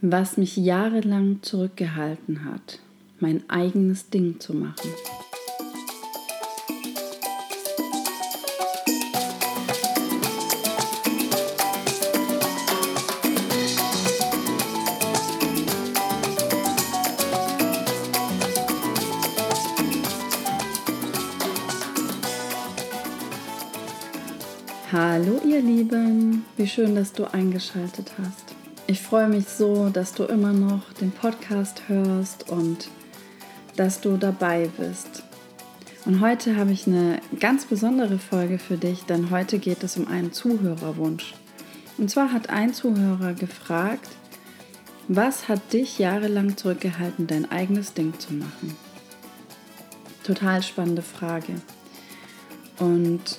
was mich jahrelang zurückgehalten hat, mein eigenes Ding zu machen. Hallo ihr Lieben, wie schön, dass du eingeschaltet hast. Ich freue mich so, dass du immer noch den Podcast hörst und dass du dabei bist. Und heute habe ich eine ganz besondere Folge für dich, denn heute geht es um einen Zuhörerwunsch. Und zwar hat ein Zuhörer gefragt, was hat dich jahrelang zurückgehalten, dein eigenes Ding zu machen? Total spannende Frage. Und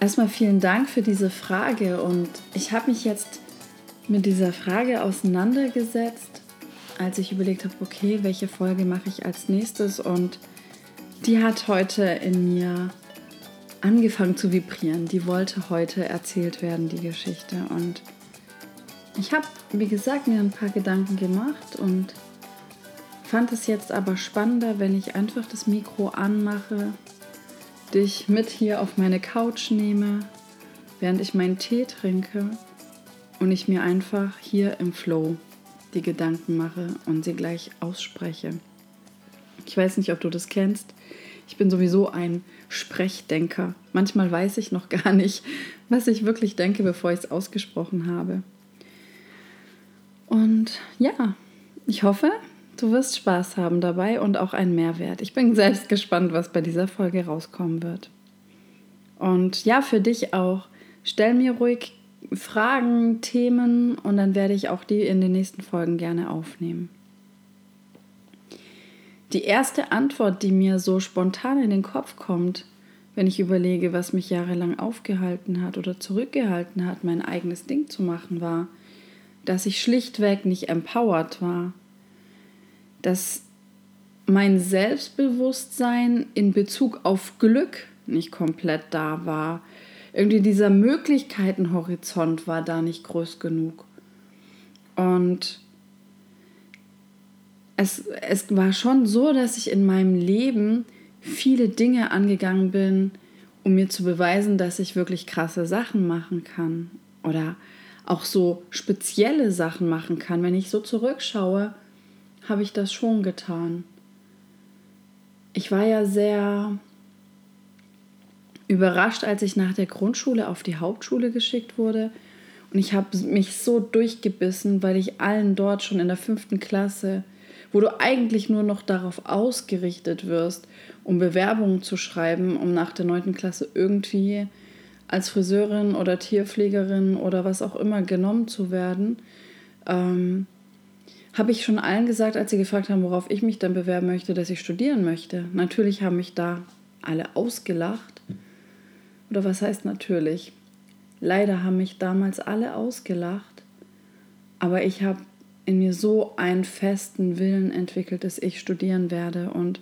erstmal vielen Dank für diese Frage. Und ich habe mich jetzt mit dieser Frage auseinandergesetzt, als ich überlegt habe, okay, welche Folge mache ich als nächstes und die hat heute in mir angefangen zu vibrieren. Die wollte heute erzählt werden, die Geschichte. Und ich habe, wie gesagt, mir ein paar Gedanken gemacht und fand es jetzt aber spannender, wenn ich einfach das Mikro anmache, dich mit hier auf meine Couch nehme, während ich meinen Tee trinke und ich mir einfach hier im Flow die Gedanken mache und sie gleich ausspreche. Ich weiß nicht, ob du das kennst. Ich bin sowieso ein Sprechdenker. Manchmal weiß ich noch gar nicht, was ich wirklich denke, bevor ich es ausgesprochen habe. Und ja, ich hoffe, du wirst Spaß haben dabei und auch einen Mehrwert. Ich bin selbst gespannt, was bei dieser Folge rauskommen wird. Und ja, für dich auch. Stell mir ruhig Fragen, Themen und dann werde ich auch die in den nächsten Folgen gerne aufnehmen. Die erste Antwort, die mir so spontan in den Kopf kommt, wenn ich überlege, was mich jahrelang aufgehalten hat oder zurückgehalten hat, mein eigenes Ding zu machen, war, dass ich schlichtweg nicht empowered war. Dass mein Selbstbewusstsein in Bezug auf Glück nicht komplett da war irgendwie dieser Möglichkeitenhorizont war da nicht groß genug. Und es, es war schon so, dass ich in meinem Leben viele Dinge angegangen bin, um mir zu beweisen, dass ich wirklich krasse Sachen machen kann. Oder auch so spezielle Sachen machen kann. Wenn ich so zurückschaue, habe ich das schon getan. Ich war ja sehr überrascht, als ich nach der Grundschule auf die Hauptschule geschickt wurde. Und ich habe mich so durchgebissen, weil ich allen dort schon in der fünften Klasse, wo du eigentlich nur noch darauf ausgerichtet wirst, um Bewerbungen zu schreiben, um nach der neunten Klasse irgendwie als Friseurin oder Tierpflegerin oder was auch immer genommen zu werden, ähm, habe ich schon allen gesagt, als sie gefragt haben, worauf ich mich dann bewerben möchte, dass ich studieren möchte. Natürlich haben mich da alle ausgelacht. Oder was heißt natürlich? Leider haben mich damals alle ausgelacht, aber ich habe in mir so einen festen Willen entwickelt, dass ich studieren werde. Und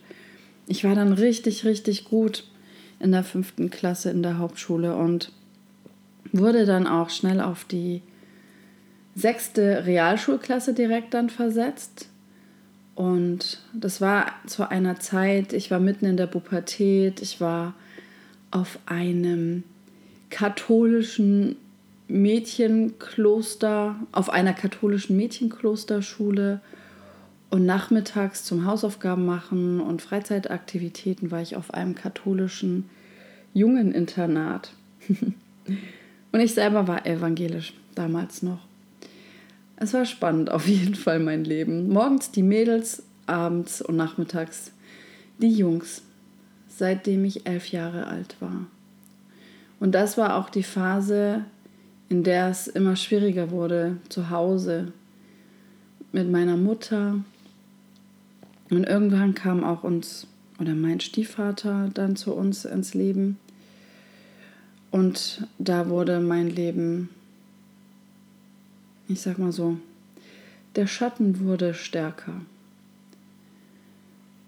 ich war dann richtig, richtig gut in der fünften Klasse in der Hauptschule und wurde dann auch schnell auf die sechste Realschulklasse direkt dann versetzt. Und das war zu einer Zeit, ich war mitten in der Pubertät, ich war auf einem katholischen Mädchenkloster, auf einer katholischen Mädchenklosterschule und nachmittags zum Hausaufgaben machen und Freizeitaktivitäten war ich auf einem katholischen Jungeninternat. und ich selber war evangelisch damals noch. Es war spannend auf jeden Fall mein Leben. Morgens die Mädels, abends und nachmittags die Jungs seitdem ich elf Jahre alt war. Und das war auch die Phase, in der es immer schwieriger wurde zu Hause mit meiner Mutter. Und irgendwann kam auch uns oder mein Stiefvater dann zu uns ins Leben. Und da wurde mein Leben, ich sag mal so, der Schatten wurde stärker.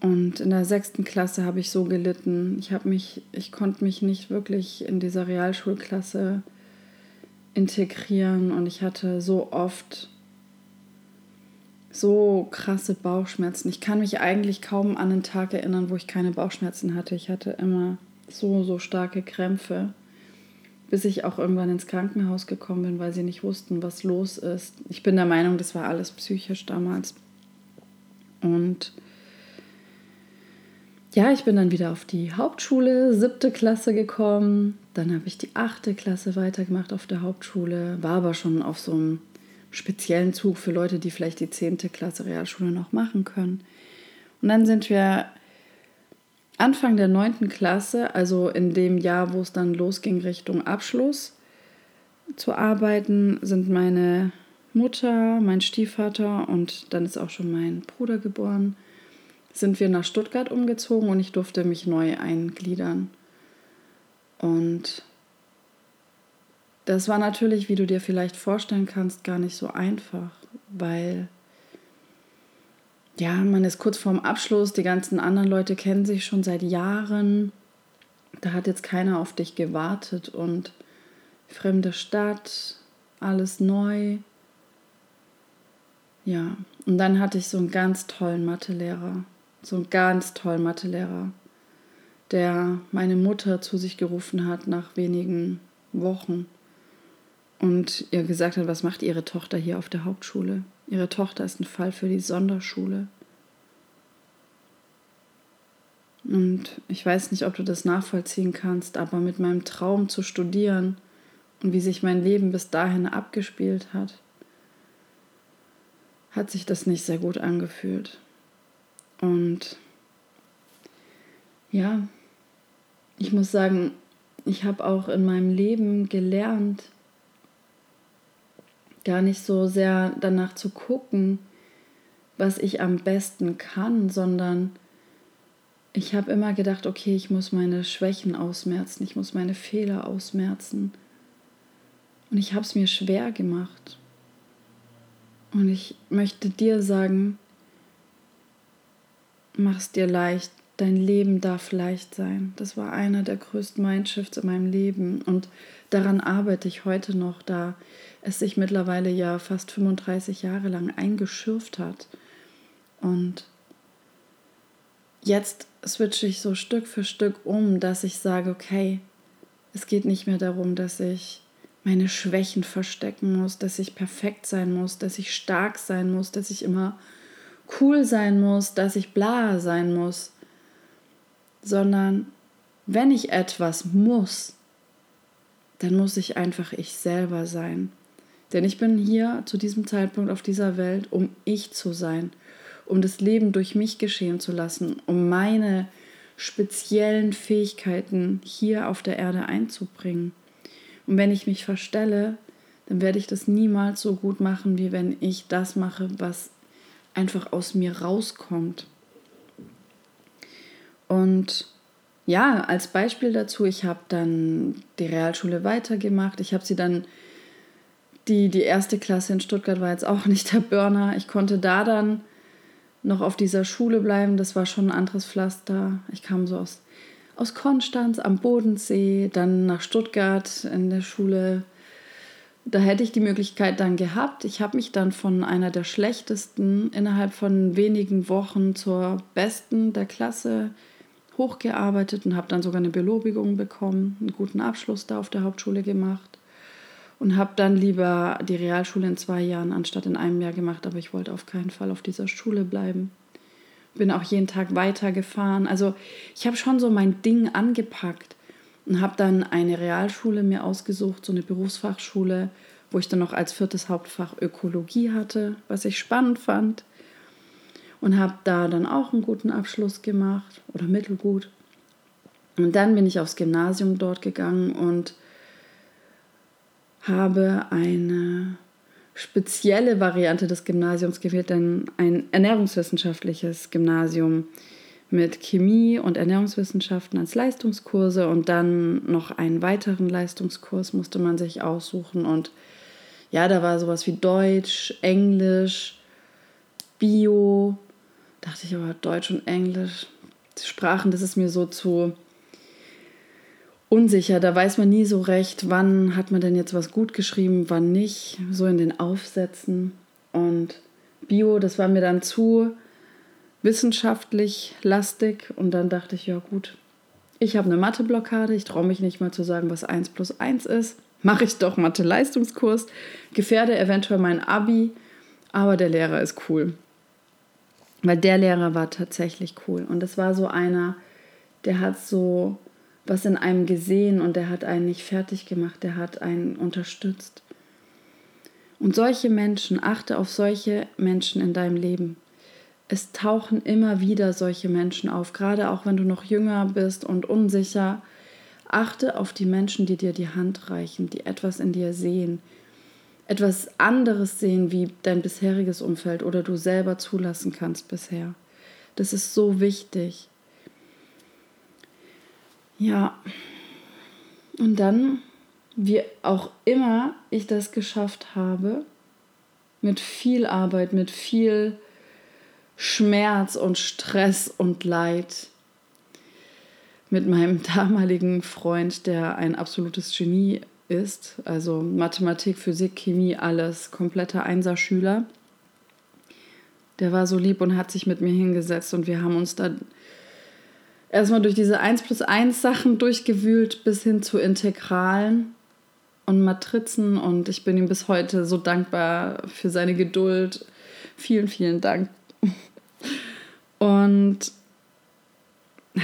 Und in der sechsten Klasse habe ich so gelitten. Ich mich, ich konnte mich nicht wirklich in dieser Realschulklasse integrieren und ich hatte so oft so krasse Bauchschmerzen. Ich kann mich eigentlich kaum an einen Tag erinnern, wo ich keine Bauchschmerzen hatte. Ich hatte immer so, so starke Krämpfe, bis ich auch irgendwann ins Krankenhaus gekommen bin, weil sie nicht wussten, was los ist. Ich bin der Meinung, das war alles psychisch damals. Und ja, ich bin dann wieder auf die Hauptschule, siebte Klasse gekommen. Dann habe ich die achte Klasse weitergemacht auf der Hauptschule, war aber schon auf so einem speziellen Zug für Leute, die vielleicht die zehnte Klasse Realschule noch machen können. Und dann sind wir Anfang der neunten Klasse, also in dem Jahr, wo es dann losging Richtung Abschluss zu arbeiten, sind meine Mutter, mein Stiefvater und dann ist auch schon mein Bruder geboren, sind wir nach Stuttgart umgezogen und ich durfte mich neu eingliedern. Und das war natürlich, wie du dir vielleicht vorstellen kannst, gar nicht so einfach, weil ja, man ist kurz vorm Abschluss, die ganzen anderen Leute kennen sich schon seit Jahren. Da hat jetzt keiner auf dich gewartet und fremde Stadt, alles neu. Ja, und dann hatte ich so einen ganz tollen Mathelehrer, so einen ganz tollen Mathelehrer, der meine Mutter zu sich gerufen hat nach wenigen Wochen und ihr gesagt hat, was macht ihre Tochter hier auf der Hauptschule? Ihre Tochter ist ein Fall für die Sonderschule. Und ich weiß nicht, ob du das nachvollziehen kannst, aber mit meinem Traum zu studieren und wie sich mein Leben bis dahin abgespielt hat, hat sich das nicht sehr gut angefühlt. Und ja, ich muss sagen, ich habe auch in meinem Leben gelernt, gar nicht so sehr danach zu gucken, was ich am besten kann, sondern ich habe immer gedacht, okay, ich muss meine Schwächen ausmerzen, ich muss meine Fehler ausmerzen. Und ich habe es mir schwer gemacht. Und ich möchte dir sagen, mach es dir leicht, dein Leben darf leicht sein. Das war einer der größten Mindshifts in meinem Leben und daran arbeite ich heute noch, da es sich mittlerweile ja fast 35 Jahre lang eingeschürft hat. Und jetzt switche ich so Stück für Stück um, dass ich sage, okay, es geht nicht mehr darum, dass ich meine Schwächen verstecken muss, dass ich perfekt sein muss, dass ich stark sein muss, dass ich immer cool sein muss, dass ich bla sein muss, sondern wenn ich etwas muss, dann muss ich einfach ich selber sein. Denn ich bin hier zu diesem Zeitpunkt auf dieser Welt, um ich zu sein, um das Leben durch mich geschehen zu lassen, um meine speziellen Fähigkeiten hier auf der Erde einzubringen. Und wenn ich mich verstelle, dann werde ich das niemals so gut machen, wie wenn ich das mache, was einfach aus mir rauskommt. Und ja, als Beispiel dazu, ich habe dann die Realschule weitergemacht. Ich habe sie dann, die, die erste Klasse in Stuttgart war jetzt auch nicht der Burner. Ich konnte da dann noch auf dieser Schule bleiben. Das war schon ein anderes Pflaster. Ich kam so aus, aus Konstanz am Bodensee, dann nach Stuttgart in der Schule. Da hätte ich die Möglichkeit dann gehabt. Ich habe mich dann von einer der schlechtesten innerhalb von wenigen Wochen zur besten der Klasse hochgearbeitet und habe dann sogar eine Belobigung bekommen, einen guten Abschluss da auf der Hauptschule gemacht und habe dann lieber die Realschule in zwei Jahren anstatt in einem Jahr gemacht, aber ich wollte auf keinen Fall auf dieser Schule bleiben. Bin auch jeden Tag weitergefahren. Also ich habe schon so mein Ding angepackt und habe dann eine Realschule mir ausgesucht, so eine Berufsfachschule, wo ich dann noch als viertes Hauptfach Ökologie hatte, was ich spannend fand und habe da dann auch einen guten Abschluss gemacht oder mittelgut. Und dann bin ich aufs Gymnasium dort gegangen und habe eine spezielle Variante des Gymnasiums gewählt, denn ein ernährungswissenschaftliches Gymnasium mit Chemie und Ernährungswissenschaften als Leistungskurse und dann noch einen weiteren Leistungskurs musste man sich aussuchen und ja, da war sowas wie Deutsch, Englisch, Bio, dachte ich aber Deutsch und Englisch, Sprachen, das ist mir so zu unsicher. Da weiß man nie so recht, wann hat man denn jetzt was gut geschrieben, wann nicht, so in den Aufsätzen. Und Bio, das war mir dann zu wissenschaftlich lastig und dann dachte ich, ja gut, ich habe eine Mathe-Blockade, ich traue mich nicht mal zu sagen, was 1 plus 1 ist. Mache ich doch Mathe-Leistungskurs, gefährde eventuell mein Abi, aber der Lehrer ist cool. Weil der Lehrer war tatsächlich cool. Und es war so einer, der hat so was in einem gesehen und der hat einen nicht fertig gemacht, der hat einen unterstützt. Und solche Menschen, achte auf solche Menschen in deinem Leben. Es tauchen immer wieder solche Menschen auf, gerade auch wenn du noch jünger bist und unsicher. Achte auf die Menschen, die dir die Hand reichen, die etwas in dir sehen, etwas anderes sehen wie dein bisheriges Umfeld oder du selber zulassen kannst bisher. Das ist so wichtig. Ja. Und dann, wie auch immer ich das geschafft habe, mit viel Arbeit, mit viel Schmerz und Stress und Leid, mit meinem damaligen Freund, der ein absolutes Genie ist, also Mathematik, Physik, Chemie, alles, kompletter Einserschüler. Der war so lieb und hat sich mit mir hingesetzt und wir haben uns da erstmal durch diese 1 plus 1 Sachen durchgewühlt bis hin zu Integralen und Matrizen und ich bin ihm bis heute so dankbar für seine Geduld. Vielen, vielen Dank. Und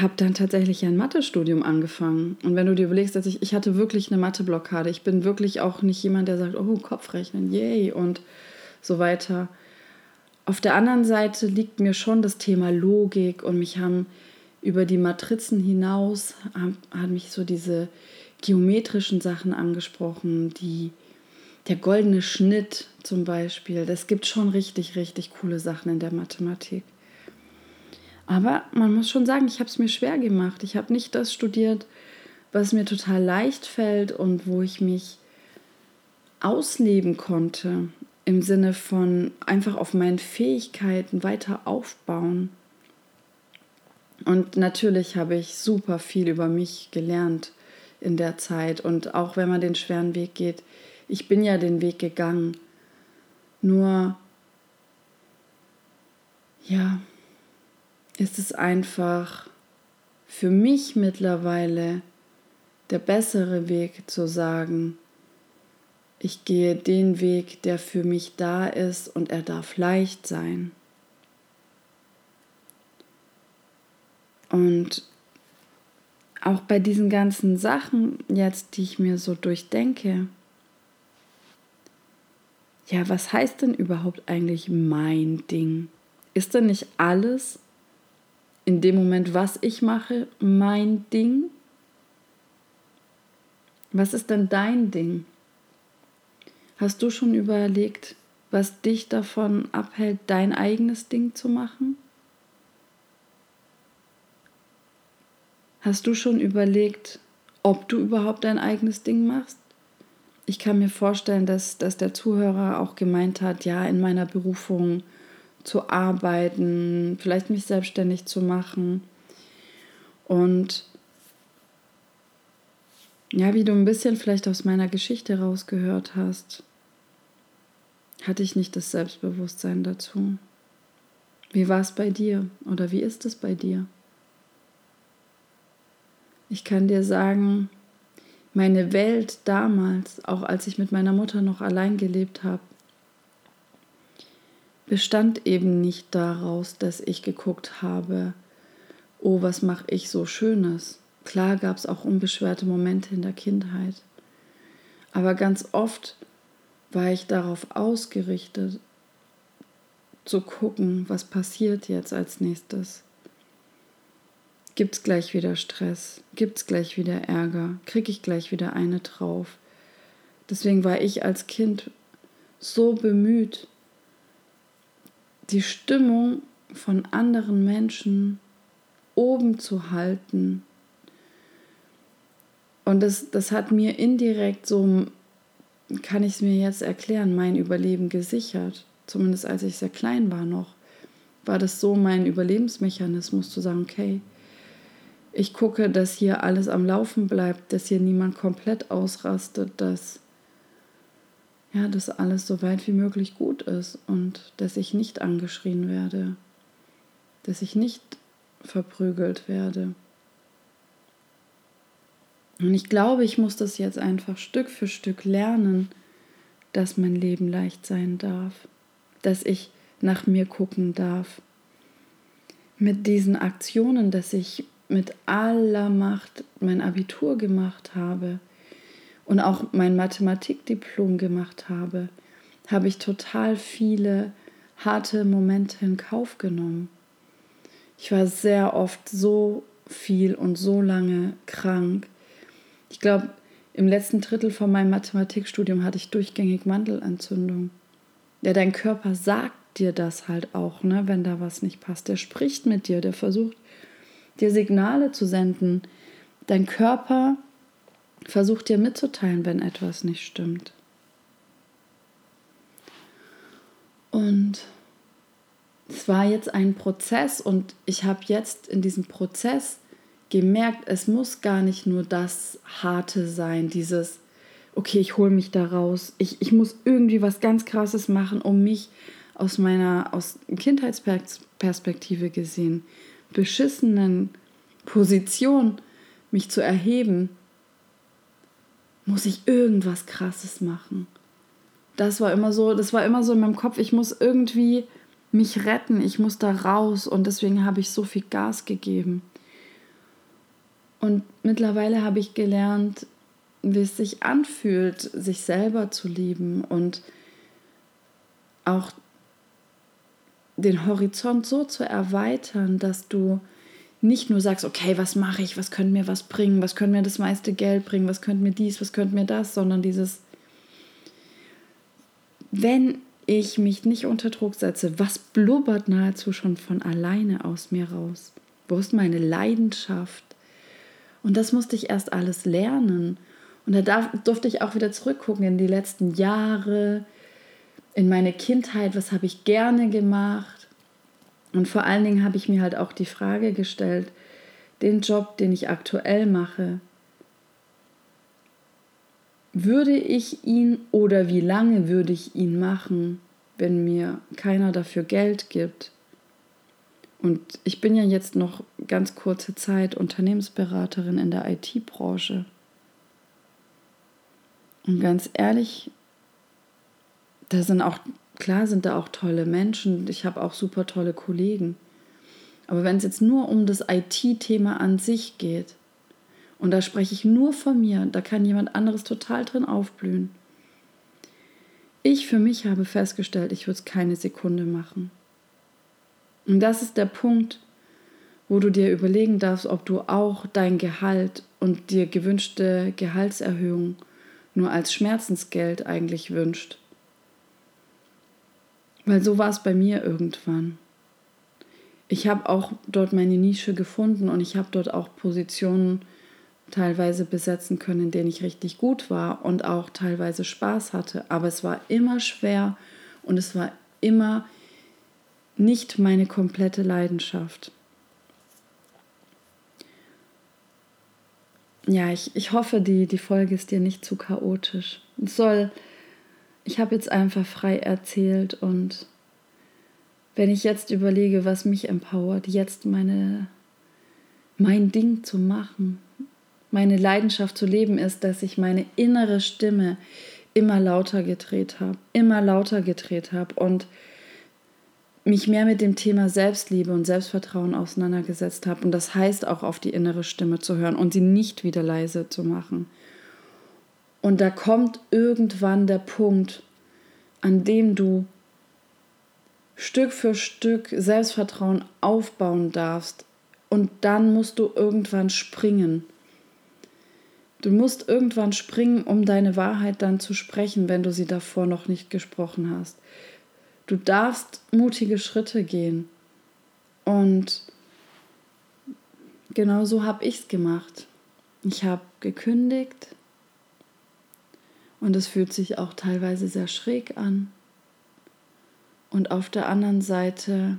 habe dann tatsächlich ein Mathestudium angefangen. Und wenn du dir überlegst, dass ich, ich hatte wirklich eine Matheblockade. Ich bin wirklich auch nicht jemand, der sagt, oh, Kopfrechnen, yay und so weiter. Auf der anderen Seite liegt mir schon das Thema Logik und mich haben über die Matrizen hinaus hat mich so diese geometrischen Sachen angesprochen, die der goldene Schnitt zum Beispiel. Das gibt schon richtig, richtig coole Sachen in der Mathematik. Aber man muss schon sagen, ich habe es mir schwer gemacht. Ich habe nicht das studiert, was mir total leicht fällt und wo ich mich ausleben konnte im Sinne von einfach auf meinen Fähigkeiten weiter aufbauen. Und natürlich habe ich super viel über mich gelernt in der Zeit. Und auch wenn man den schweren Weg geht, ich bin ja den Weg gegangen. Nur, ja, ist es einfach für mich mittlerweile der bessere Weg zu sagen, ich gehe den Weg, der für mich da ist und er darf leicht sein. Und auch bei diesen ganzen Sachen jetzt, die ich mir so durchdenke, ja, was heißt denn überhaupt eigentlich mein Ding? Ist denn nicht alles in dem Moment, was ich mache, mein Ding? Was ist denn dein Ding? Hast du schon überlegt, was dich davon abhält, dein eigenes Ding zu machen? Hast du schon überlegt, ob du überhaupt dein eigenes Ding machst? Ich kann mir vorstellen, dass, dass der Zuhörer auch gemeint hat, ja, in meiner Berufung zu arbeiten, vielleicht mich selbstständig zu machen. Und ja, wie du ein bisschen vielleicht aus meiner Geschichte rausgehört hast, hatte ich nicht das Selbstbewusstsein dazu. Wie war es bei dir oder wie ist es bei dir? Ich kann dir sagen, meine Welt damals, auch als ich mit meiner Mutter noch allein gelebt habe, bestand eben nicht daraus, dass ich geguckt habe, oh, was mache ich so Schönes. Klar gab es auch unbeschwerte Momente in der Kindheit, aber ganz oft war ich darauf ausgerichtet, zu gucken, was passiert jetzt als nächstes. Gibt es gleich wieder Stress? Gibt es gleich wieder Ärger? Kriege ich gleich wieder eine drauf? Deswegen war ich als Kind so bemüht, die Stimmung von anderen Menschen oben zu halten. Und das, das hat mir indirekt so, kann ich es mir jetzt erklären, mein Überleben gesichert. Zumindest als ich sehr klein war noch, war das so mein Überlebensmechanismus zu sagen, okay, ich gucke, dass hier alles am Laufen bleibt, dass hier niemand komplett ausrastet, dass ja, dass alles so weit wie möglich gut ist und dass ich nicht angeschrien werde, dass ich nicht verprügelt werde. Und ich glaube, ich muss das jetzt einfach Stück für Stück lernen, dass mein Leben leicht sein darf, dass ich nach mir gucken darf. Mit diesen Aktionen, dass ich mit aller Macht mein Abitur gemacht habe und auch mein Mathematikdiplom gemacht habe, habe ich total viele harte Momente in Kauf genommen. Ich war sehr oft so viel und so lange krank. Ich glaube, im letzten Drittel von meinem Mathematikstudium hatte ich durchgängig Mandelentzündung. Ja, dein Körper sagt dir das halt auch, ne, wenn da was nicht passt. Der spricht mit dir, der versucht dir Signale zu senden. Dein Körper versucht dir mitzuteilen, wenn etwas nicht stimmt. Und es war jetzt ein Prozess und ich habe jetzt in diesem Prozess gemerkt, es muss gar nicht nur das Harte sein, dieses, okay, ich hole mich da raus, ich, ich muss irgendwie was ganz Krasses machen, um mich aus meiner aus Kindheitsperspektive gesehen, beschissenen Position, mich zu erheben, muss ich irgendwas Krasses machen. Das war immer so, das war immer so in meinem Kopf, ich muss irgendwie mich retten, ich muss da raus und deswegen habe ich so viel Gas gegeben. Und mittlerweile habe ich gelernt, wie es sich anfühlt, sich selber zu lieben und auch den Horizont so zu erweitern, dass du nicht nur sagst, okay, was mache ich, was könnte mir was bringen, was könnte mir das meiste Geld bringen, was könnte mir dies, was könnte mir das, sondern dieses, wenn ich mich nicht unter Druck setze, was blubbert nahezu schon von alleine aus mir raus? Wo ist meine Leidenschaft? Und das musste ich erst alles lernen. Und da durfte ich auch wieder zurückgucken in die letzten Jahre, in meine Kindheit, was habe ich gerne gemacht. Und vor allen Dingen habe ich mir halt auch die Frage gestellt, den Job, den ich aktuell mache, würde ich ihn oder wie lange würde ich ihn machen, wenn mir keiner dafür Geld gibt? Und ich bin ja jetzt noch ganz kurze Zeit Unternehmensberaterin in der IT-Branche. Und ganz ehrlich, da sind auch, klar sind da auch tolle Menschen. Ich habe auch super tolle Kollegen. Aber wenn es jetzt nur um das IT-Thema an sich geht, und da spreche ich nur von mir, da kann jemand anderes total drin aufblühen. Ich für mich habe festgestellt, ich würde es keine Sekunde machen. Und das ist der Punkt, wo du dir überlegen darfst, ob du auch dein Gehalt und dir gewünschte Gehaltserhöhung nur als Schmerzensgeld eigentlich wünscht. Weil so war es bei mir irgendwann. Ich habe auch dort meine Nische gefunden und ich habe dort auch Positionen teilweise besetzen können, in denen ich richtig gut war und auch teilweise Spaß hatte. Aber es war immer schwer und es war immer nicht meine komplette Leidenschaft. Ja, ich, ich hoffe, die, die Folge ist dir nicht zu chaotisch. Es soll, ich habe jetzt einfach frei erzählt und wenn ich jetzt überlege, was mich empowert, jetzt meine, mein Ding zu machen, meine Leidenschaft zu leben, ist, dass ich meine innere Stimme immer lauter gedreht habe, immer lauter gedreht habe und mich mehr mit dem Thema Selbstliebe und Selbstvertrauen auseinandergesetzt habe. Und das heißt auch auf die innere Stimme zu hören und sie nicht wieder leise zu machen. Und da kommt irgendwann der Punkt, an dem du Stück für Stück Selbstvertrauen aufbauen darfst. Und dann musst du irgendwann springen. Du musst irgendwann springen, um deine Wahrheit dann zu sprechen, wenn du sie davor noch nicht gesprochen hast. Du darfst mutige Schritte gehen. Und genau so habe ich es gemacht. Ich habe gekündigt und es fühlt sich auch teilweise sehr schräg an. Und auf der anderen Seite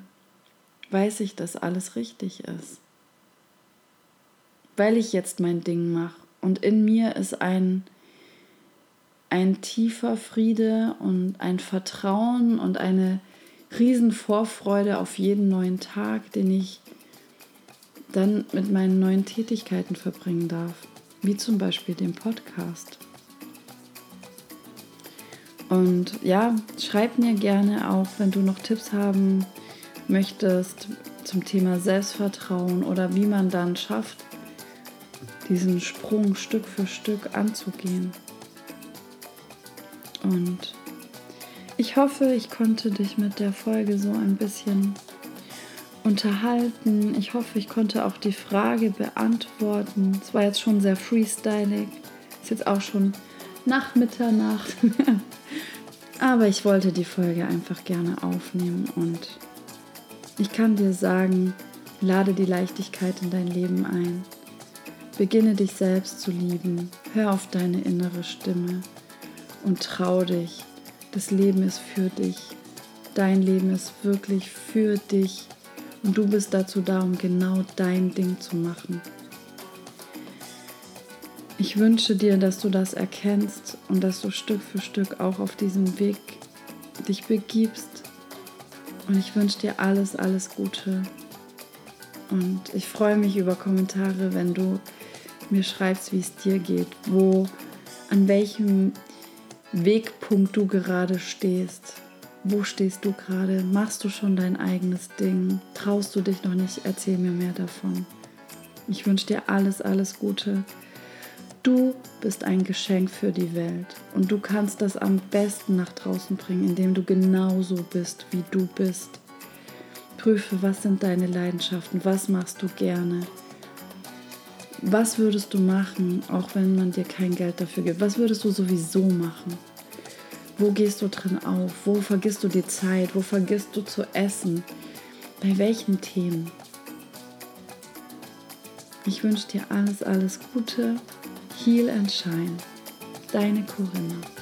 weiß ich, dass alles richtig ist. Weil ich jetzt mein Ding mache. Und in mir ist ein, ein tiefer Friede und ein Vertrauen und eine riesen Vorfreude auf jeden neuen Tag, den ich dann mit meinen neuen Tätigkeiten verbringen darf, wie zum Beispiel dem Podcast. Und ja, schreib mir gerne auch, wenn du noch Tipps haben möchtest zum Thema Selbstvertrauen oder wie man dann schafft, diesen Sprung Stück für Stück anzugehen. Und ich hoffe, ich konnte dich mit der Folge so ein bisschen unterhalten. Ich hoffe, ich konnte auch die Frage beantworten. Es war jetzt schon sehr freestylig. Ist jetzt auch schon nach Mitternacht. Aber ich wollte die Folge einfach gerne aufnehmen und ich kann dir sagen, lade die Leichtigkeit in dein Leben ein. Beginne dich selbst zu lieben. Hör auf deine innere Stimme und trau dich. Das Leben ist für dich. Dein Leben ist wirklich für dich. Und du bist dazu da, um genau dein Ding zu machen. Ich wünsche dir, dass du das erkennst und dass du Stück für Stück auch auf diesem Weg dich begibst. Und ich wünsche dir alles, alles Gute. Und ich freue mich über Kommentare, wenn du mir schreibst, wie es dir geht, wo, an welchem Wegpunkt du gerade stehst. Wo stehst du gerade? Machst du schon dein eigenes Ding? Traust du dich noch nicht? Erzähl mir mehr davon. Ich wünsche dir alles, alles Gute. Du bist ein Geschenk für die Welt und du kannst das am besten nach draußen bringen, indem du genauso bist, wie du bist. Prüfe, was sind deine Leidenschaften, was machst du gerne. Was würdest du machen, auch wenn man dir kein Geld dafür gibt? Was würdest du sowieso machen? Wo gehst du drin auf? Wo vergisst du die Zeit? Wo vergisst du zu essen? Bei welchen Themen? Ich wünsche dir alles, alles Gute. Heal and Shine. Deine Corinna.